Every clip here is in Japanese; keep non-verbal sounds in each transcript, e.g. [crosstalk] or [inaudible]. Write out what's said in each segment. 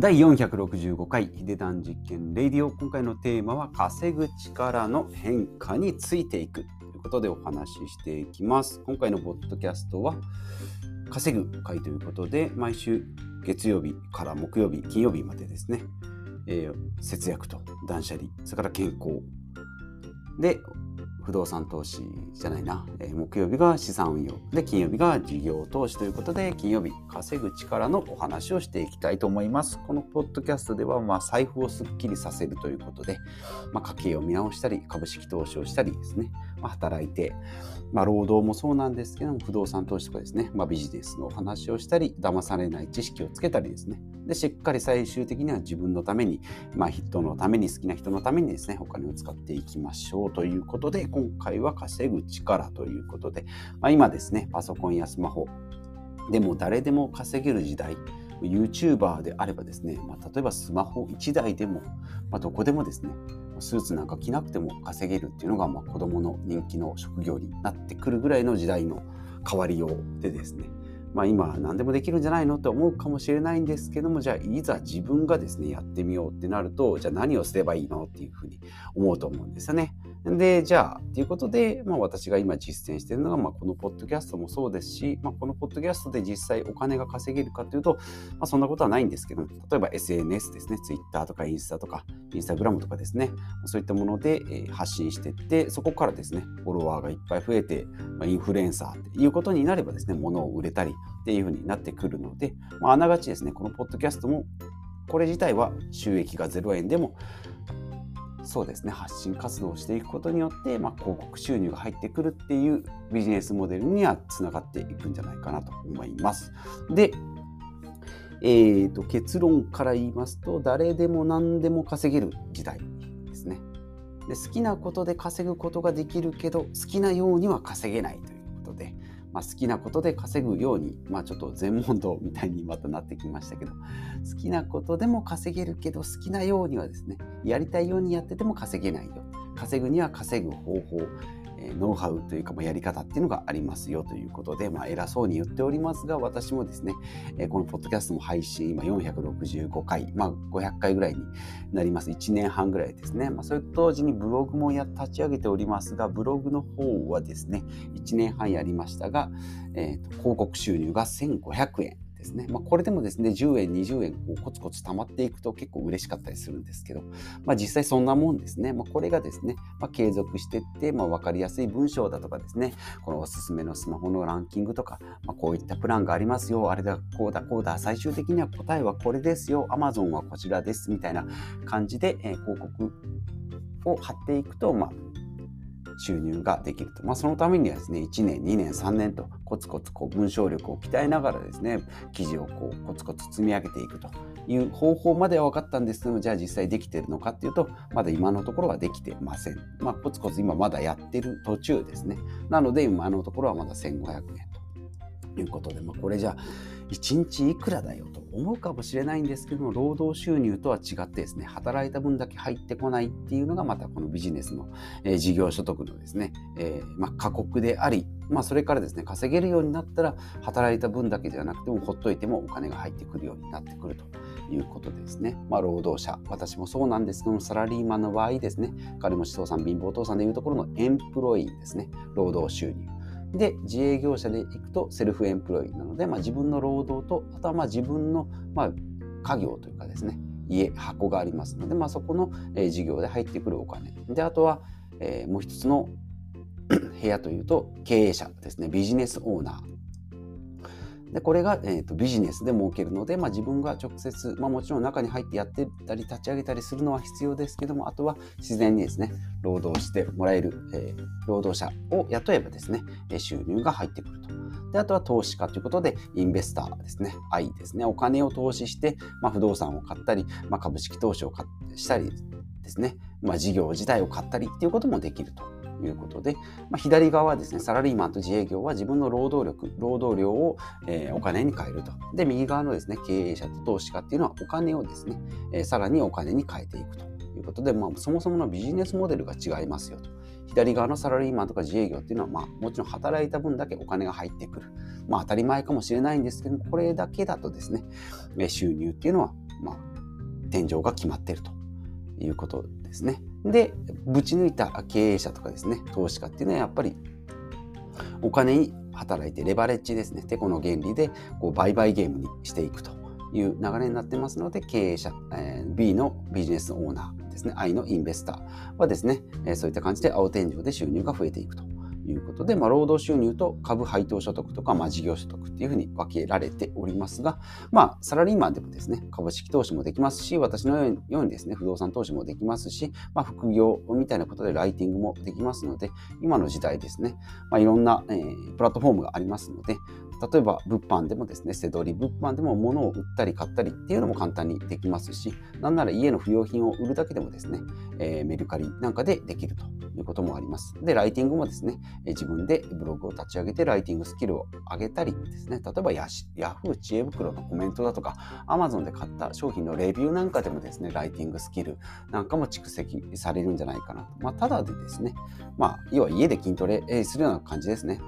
第465回ヒデダン実験レディオ。今回のテーマは稼ぐ力の変化についていくということでお話ししていきます。今回のポッドキャストは稼ぐ回ということで毎週月曜日から木曜日金曜日までですね、えー、節約と断捨離それから健康。で不動産投資じゃないな、えー、木曜日が資産運用。で金曜日が事業投資ということで金曜日稼ぐ力のお話をしていきたいと思います。このポッドキャストでは、まあ、財布をすっきりさせるということで、まあ、家計を見直したり株式投資をしたりですね、働いて、まあ、労働もそうなんですけども不動産投資とかですね、まあ、ビジネスのお話をしたり騙されない知識をつけたりですね。でしっかり最終的には自分のために、まあ、人のために好きな人のためにですねお金を使っていきましょうということで今回は稼ぐ力ということで、まあ、今ですねパソコンやスマホでも誰でも稼げる時代 YouTuber であればですね、まあ、例えばスマホ1台でも、まあ、どこでもですねスーツなんか着なくても稼げるっていうのが、まあ、子どもの人気の職業になってくるぐらいの時代の変わりようでですねまあ、今何でもできるんじゃないのって思うかもしれないんですけどもじゃあいざ自分がですねやってみようってなるとじゃあ何をすればいいのっていうふうに思うと思うんですよね。でじゃあということで、まあ、私が今実践しているのが、まあ、このポッドキャストもそうですし、まあ、このポッドキャストで実際お金が稼げるかというと、まあ、そんなことはないんですけど例えば SNS ですね Twitter とかインスタとかインスタグラムとかですねそういったもので、発信していってそこからですねフォロワーがいっぱい増えて、まあ、インフルエンサーっていうことになればですね物を売れたりっていうふうになってくるので、まあ、あながちですね、このポッドキャストも、これ自体は収益が0円でも、そうですね、発信活動をしていくことによって、まあ、広告収入が入ってくるっていうビジネスモデルにはつながっていくんじゃないかなと思います。で、えーと、結論から言いますと、誰でも何でも稼げる時代ですね。で好きなことで稼ぐことができるけど、好きなようには稼げないということでまあ、好きなことで稼ぐように、まあ、ちょっと全問答みたいにまたなってきましたけど好きなことでも稼げるけど好きなようにはですねやりたいようにやってても稼げないよ。稼ぐには稼ぐ方法。えノウハウというか、まあ、やり方っていうのがありますよということで、まあ、偉そうに言っておりますが、私もですね、えこのポッドキャストも配信、今465回、まあ、500回ぐらいになります。1年半ぐらいですね。まあ、それと同時にブログもや立ち上げておりますが、ブログの方はですね、1年半やりましたが、えーと広告収入が1500円。ですね。まあ、これでもですね、10円、20円こうコツコツ貯まっていくと結構嬉しかったりするんですけど、まあ、実際そんなもんですね。まあ、これがですね、まあ、継続していって、まあ、分かりやすい文章だとかですね、このおすすめのスマホのランキングとか、まあ、こういったプランがありますよ、あれだ、こうだ、こうだ、最終的には答えはこれですよ、Amazon はこちらです、みたいな感じで、えー、広告を貼っていくと、まあ、収入ができると。まあ、そのためにはですね、1年、2年、3年とコツコツこう文章力を鍛えながらですね、記事をこうコツコツ積み上げていくという方法までは分かったんですけども、じゃあ実際できてるのかっていうと、まだ今のところはできてません。まあ、コツコツ今まだやってる途中ですね。なので、今のところはまだ1500円ということで、まあ、これじゃあ、1日いくらだよと思うかもしれないんですけども労働収入とは違ってですね働いた分だけ入ってこないっていうのがまたこのビジネスの、えー、事業所得のですね、えー、まあ、過酷であり、まあ、それからですね稼げるようになったら働いた分だけじゃなくてもほっといてもお金が入ってくるようになってくるということですね。まあ、労働者、私もそうなんですけども、サラリーマンの場合ですね、金持ち父さん、貧乏父さんでいうところのエンプロイーですね、労働収入。で、自営業者で行くとセルフエンプロイなので、まあ、自分の労働と、あとはまあ自分の、まあ、家業というかですね、家、箱がありますので、まあ、そこの、えー、事業で入ってくるお金。で、あとは、えー、もう一つの [coughs] 部屋というと、経営者ですね、ビジネスオーナー。でこれが、えーと、ビジネスで儲けるので、まあ、自分が直接、まあ、もちろん中に入ってやってたり立ち上げたりするのは必要ですけどもあとは自然にですね労働してもらえる、えー、労働者を雇えばですね収入が入ってくると。であとは投資家ということでインベスターですね愛ですねお金を投資して、まあ、不動産を買ったり、まあ、株式投資をしたりですね、まあ、事業自体を買ったりっていうこともできると。いうことで、まあ、左側はですね、サラリーマンと自営業は自分の労働力、労働量を、えー、お金に変えると。で、右側のですね、経営者と投資家っていうのはお金をですね、えー、さらにお金に変えていくということで、まあ、そもそものビジネスモデルが違いますよと。左側のサラリーマンとか自営業っていうのは、まあ、もちろん働いた分だけお金が入ってくる。まあ、当たり前かもしれないんですけども、これだけだとですね、収入っていうのは、まあ、天井が決まっているということですね。で、ぶち抜いた経営者とかですね、投資家っていうのはやっぱりお金に働いてレバレッジですね、てこの原理でこう売買ゲームにしていくという流れになってますので、経営者、えー、B のビジネスオーナーですね、I のインベスターはですね、えー、そういった感じで青天井で収入が増えていくと。いうことで、まあ、労働収入と株配当所得とか、まあ、事業所得っていうふうに分けられておりますが、まあ、サラリーマンでもですね、株式投資もできますし、私のようにですね、不動産投資もできますし、まあ、副業みたいなことでライティングもできますので、今の時代ですね、まあ、いろんな、えー、プラットフォームがありますので、例えば物販でもですね、背取り物販でも物を売ったり買ったりっていうのも簡単にできますし、なんなら家の不要品を売るだけでもですね、えー、メルカリなんかでできるということもあります。で、ライティングもですね、自分でブログを立ち上げてライティングスキルを上げたりですね、例えばヤヤフー知恵袋のコメントだとか、Amazon で買った商品のレビューなんかでもですね、ライティングスキルなんかも蓄積されるんじゃないかなと。まあ、ただでですね、まあ、要は家で筋トレするような感じですね。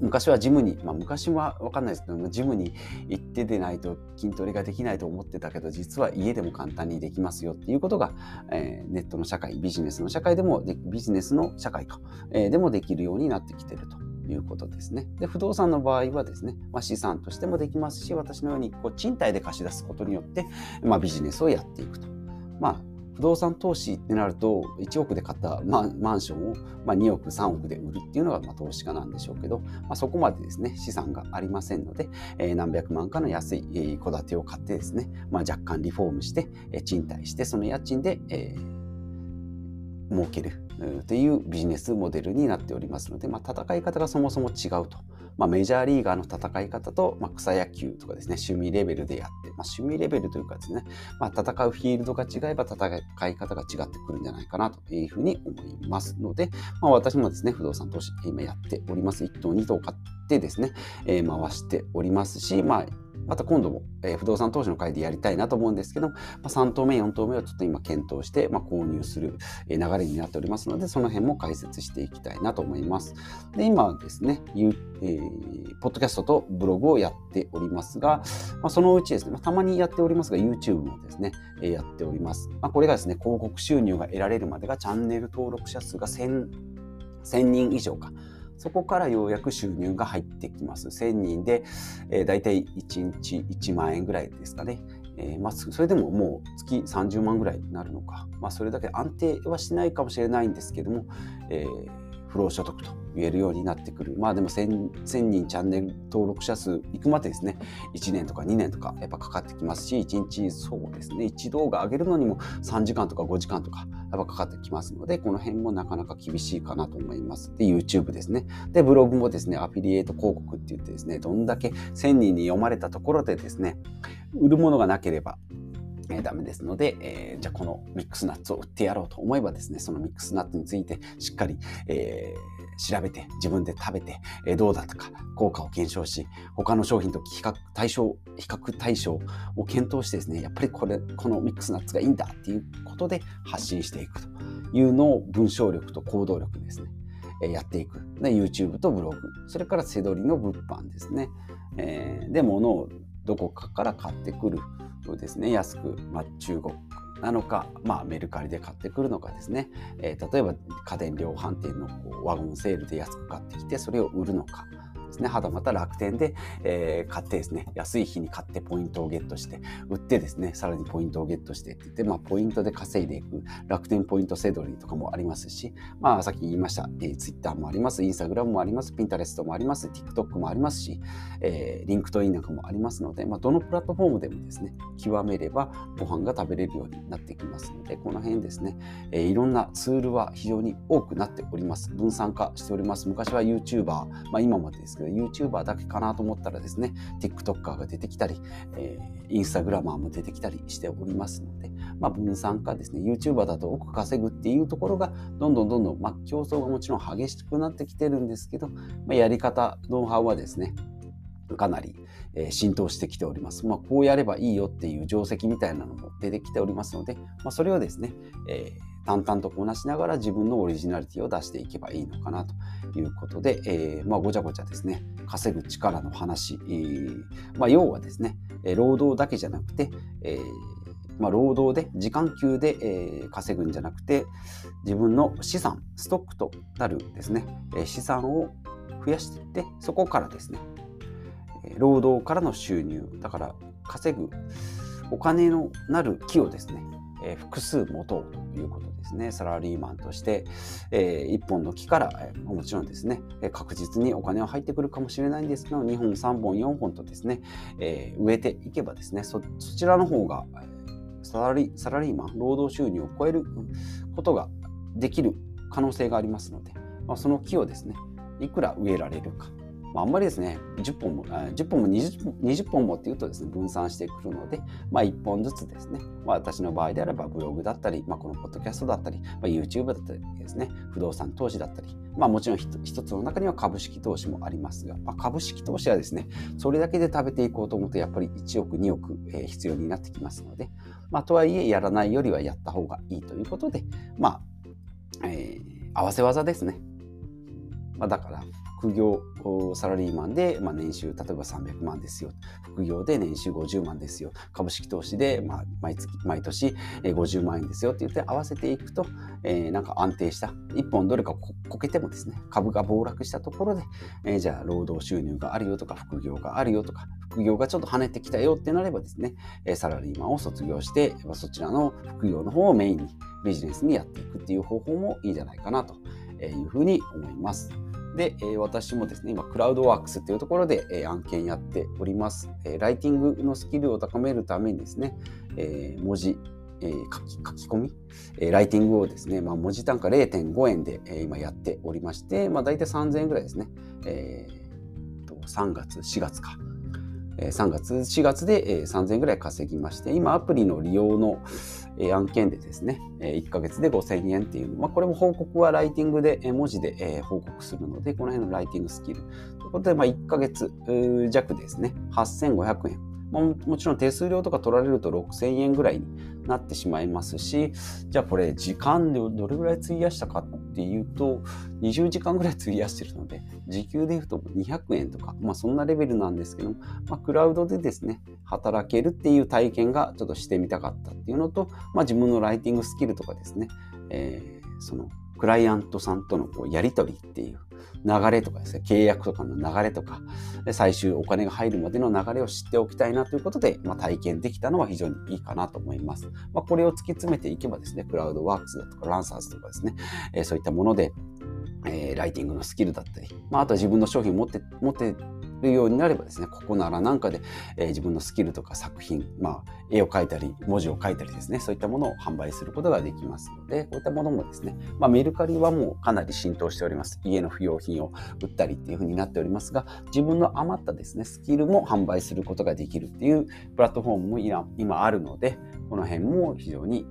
昔はジムに、まあ、昔は分かんないですけどジムに行ってでないと筋トレができないと思ってたけど実は家でも簡単にできますよっていうことが、えー、ネットの社会ビジネスの社会でもビジネスの社会か、えー、でもできるようになってきてると。いうことですね。で不動産の場合はですね、まあ、資産としてもできますし私のようにこう賃貸で貸し出すことによって、まあ、ビジネスをやっていくと。まあ不動産投資ってなると1億で買ったマンションを、ま2億3億で売るっていうのがま投資家なんでしょうけど、まあ、そこまでですね資産がありませんので、え、何百万かの安い戸建てを買ってですね、まあ、若干リフォームして、え賃貸してその家賃で、え、儲けるというビジネスモデルになっておりますので、まあ、戦い方がそもそも違うと。まあ、メジャーリーガーの戦い方と、まあ、草野球とかですね、趣味レベルでやって、まあ、趣味レベルというかですね、まあ、戦うフィールドが違えば戦い方が違ってくるんじゃないかなというふうに思いますので、まあ、私もですね、不動産投資今やっております。1棟2棟買ってですね、えー、回しておりますし、まあ、また今度も、えー、不動産投資の会でやりたいなと思うんですけど、まあ、3棟目、4棟目をちょっと今検討して、まあ、購入する、流れになっておりますので、その辺も解説していきたいなと思います。で、今ですね、えー、ポッドキャストとブログをやっておりますが、まあ、そのうちですね、まあ、たまにやっておりますが、YouTube もですね、えー、やっております。まあ、これがですね、広告収入が得られるまでがチャンネル登録者数が1000 1000人以上か。そこからようやく収入が入ってきます。1000人で、えー、大体1日1万円ぐらいですかね。えー、まあ、それでももう月30万ぐらいになるのか。まあ、それだけ安定はしないかもしれないんですけども、えー不労所得と言えるようになってくる。まあでも 1000, 1000人チャンネル登録者数いくまでですね、1年とか2年とかやっぱかかってきますし、1日そうですね、1動画上げるのにも3時間とか5時間とかやっぱかかってきますので、この辺もなかなか厳しいかなと思います。で、YouTube ですね。で、ブログもですね、アフィリエイト広告って言ってですね、どんだけ1000人に読まれたところでですね、売るものがなければえー、ダメですので、えー、じゃあこのミックスナッツを売ってやろうと思えばですね、そのミックスナッツについてしっかり、えー、調べて、自分で食べて、えー、どうだったか、効果を検証し、他の商品と比較対象、比較対象を検討してですね、やっぱりこれ、このミックスナッツがいいんだっていうことで発信していくというのを文章力と行動力ですね。やっていく。で、YouTube とブログ。それから背取りの物販ですね。えー、で、物をどこかから買ってくる。ですね。安く、まあ、中国なのか、まあ、メルカリで買ってくるのかですね、えー、例えば家電量販店のこうワゴンセールで安く買ってきてそれを売るのか。ですね。はたまた楽天で、えー、買ってですね、安い日に買ってポイントをゲットして、売ってですね、さらにポイントをゲットしてって言って、まあ、ポイントで稼いでいく楽天ポイントセドリとかもありますし、まあ、さっき言いました、えー、Twitter もあります、Instagram もあります、Pinterest もあります、TikTok もありますし、えー、LinkedIn なんかもありますので、まあ、どのプラットフォームでもですね、極めればご飯が食べれるようになってきますので、この辺ですね、えー、いろんなツールは非常に多くなっております。分散化しております。昔は YouTuber、まあ、今までですけど、YouTuber だけかなと思ったらですね、TikToker が出てきたり、えー、Instagramer も出てきたりしておりますので、まあ、分散化ですね、YouTuber だと多く稼ぐっていうところが、どんどんどんどん、まあ、競争がもちろん激しくなってきてるんですけど、まあ、やり方、ノウハウはですね、かなり、えー、浸透してきております。まあ、こうやればいいよっていう定石みたいなのも出てきておりますので、まあ、それをですね、えー淡々とこなしながら自分のオリジナリティを出していけばいいのかなということで、えー、まあ、ごちゃごちゃですね、稼ぐ力の話、えー、まあ、要はですね、労働だけじゃなくて、えーまあ、労働で時間給で、えー、稼ぐんじゃなくて自分の資産ストックとなるですね、え、資産を増やしていってそこからですね、労働からの収入だから稼ぐお金のなる木をですね、えー、複数持とうということですね。サラリーマンとして、えー、1本の木から、えー、もちろんですね確実にお金は入ってくるかもしれないんですけど2本3本4本とですね、えー、植えていけばですねそちらの方がサラリサラリーマン労働収入を超えることができる可能性がありますので、まあ、その木をですねいくら植えられるか。まあ、あんまりですね、10本も、10本も 20, 20本もっていうとですね、分散してくるので、まあ、1本ずつですね、まあ、私の場合であればブログだったり、まあ、このポッドキャストだったり、まあ、YouTube だったりですね、不動産投資だったり、まあ、もちろん一つの中には株式投資もありますが、まあ、株式投資はですね、それだけで食べていこうと思うと、やっぱり1億、2億、えー、必要になってきますので、まあ、とはいえ、やらないよりはやった方がいいということで、まあ、えー、合わせ技ですね。まあ、だから、副業サラリーマンで、まあ、年収例えば300万ですよ。副業で年収50万ですよ。株式投資で、まあ、毎月毎年50万円ですよ。って言って合わせていくと、えー、なんか安定した1本どれかこけてもですね株が暴落したところで、えー、じゃあ労働収入があるよとか副業があるよとか副業がちょっと跳ねてきたよってなればですねサラリーマンを卒業してそちらの副業の方をメインにビジネスにやっていくっていう方法もいいんじゃないかなというふうに思います。で、え私もですね、今、クラウドワークスというところで、え案件やっております、えライティングのスキルを高めるためにですね、え文字、え書き書き込み、えライティングをですね、まあ、文字単価0.5円で、え今やっておりまして、まあ、大体3000円ぐらいですね、えー、と3月、4月か。3月、4月で3000円ぐらい稼ぎまして、今アプリの利用の案件でですね、1ヶ月で5000円っていう、まあ、これも報告はライティングで文字で報告するので、この辺のライティングスキル。ということで、まあ、1ヶ月弱ですね、8500円。ももちろん手数料とか取られると6000円ぐらいになってしまいますし、じゃあこれ時間でどれぐらい費やしたかっていうと、20時間ぐらい費やしてるので、時給で言うと200円とか、まあそんなレベルなんですけども、まあ、クラウドでですね、働けるっていう体験がちょっとしてみたかったっていうのと、まあ自分のライティングスキルとかですね、えー、そのクライアントさんとのこうやり取りっていう流れとかですね、契約とかの流れとか、最終お金が入るまでの流れを知っておきたいなということで、まあ、体験できたのは非常にいいかなと思います。まあ、これを突き詰めていけばですね、クラウドワークスだとかランサーズとかですね、えー、そういったもので、えー、ライティングのスキルだったり、まあ、あとは自分の商品を持って持ってるようになればですね、ここならなんかで、えー、自分のスキルとか作品、まあ、絵を描いたり、文字を書いたりですね、そういったものを販売することができますので、こういったものもですね、まあ、メルカリはもうかなり浸透しております。家の不要品を売ったりっていうふうになっておりますが、自分の余ったですね、スキルも販売することができるっていうプラットフォームも今あるので、この辺も非常に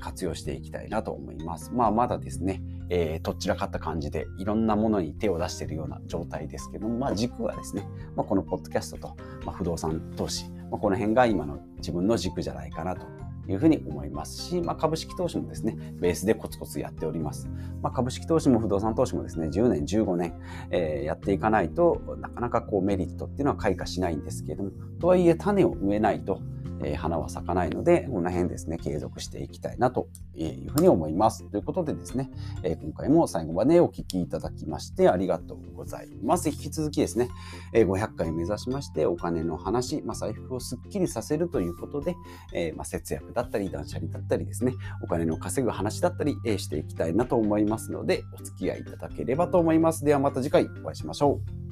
活用していきたいなと思います。まあ、まだですね、えー、とっちらかった感じでいろんなものに手を出しているような状態ですけども、まあ、軸はですね、まあ、このポッドキャストと、まあ、不動産投資、まあ、この辺が今の自分の軸じゃないかなというふうに思いますし、まあ、株式投資もですね、ベースでコツコツやっております。まあ、株式投資も不動産投資もですね、10年、15年、えー、やっていかないとなかなかこうメリットっていうのは開花しないんですけれども、とはいえ種を植えないと、えー、花は咲かないので、この辺ですね、継続していきたいなというふうに思います。ということでですね、えー、今回も最後までお聴きいただきましてありがとうございます。引き続きですね、えー、500回目指しましてお金の話、まあ、財布をすっきりさせるということで、えまあ、節約だったり断捨離だったりですね、お金の稼ぐ話だったり、えしていきたいなと思いますので、お付き合いいただければと思います。ではまた次回お会いしましょう。